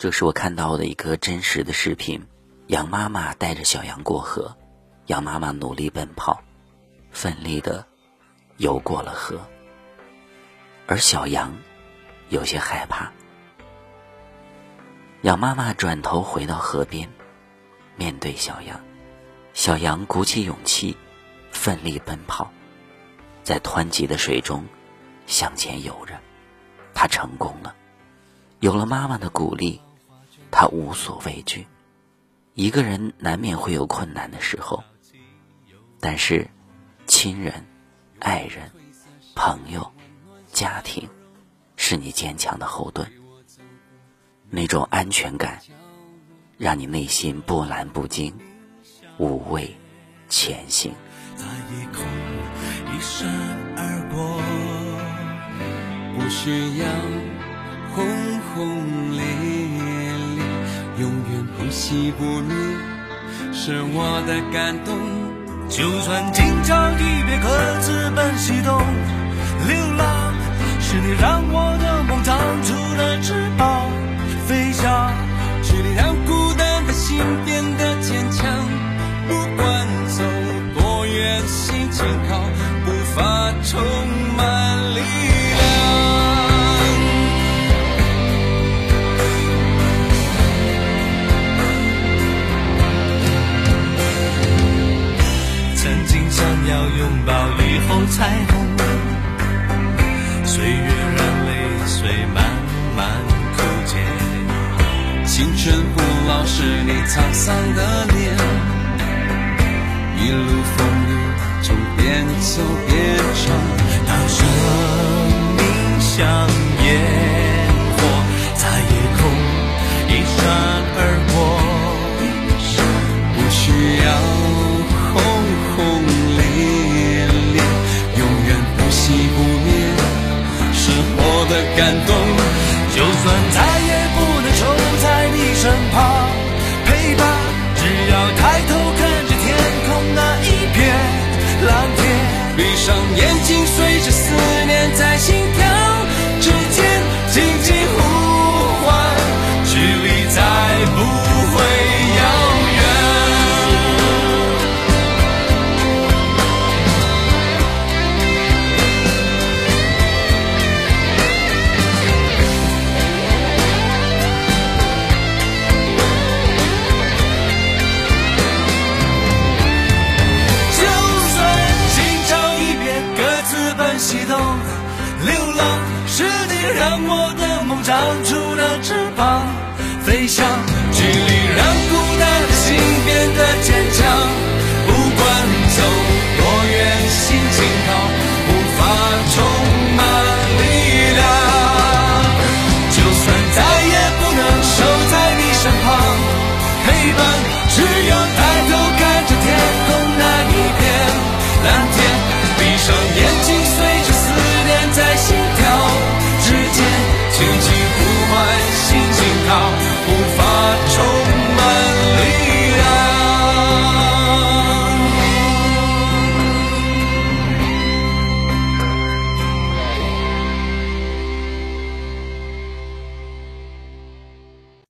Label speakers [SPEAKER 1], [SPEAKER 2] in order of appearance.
[SPEAKER 1] 这是我看到的一个真实的视频：羊妈妈带着小羊过河，羊妈妈努力奔跑，奋力的游过了河，而小羊有些害怕。羊妈妈转头回到河边，面对小羊，小羊鼓起勇气，奋力奔跑，在湍急的水中向前游着，它成功了。有了妈妈的鼓励，他无所畏惧。一个人难免会有困难的时候，但是亲人、爱人、朋友、家庭是你坚强的后盾。那种安全感，让你内心波澜不惊，无畏前行。
[SPEAKER 2] 一闪而过，不需要。轰轰烈烈，远不熄不灭，是我的感动。就算今朝一别，各自奔西东。流浪是你让我的梦长出了翅膀，飞翔是你让孤单的心变得坚强。不管走多远，心紧靠，步伐重后彩虹，岁月让泪水慢慢枯竭，青春不老是你沧桑的脸，一路风雨中边走边唱，让生命像感动，就算再也不能守在你身旁。是你让我的梦长出了翅膀飞翔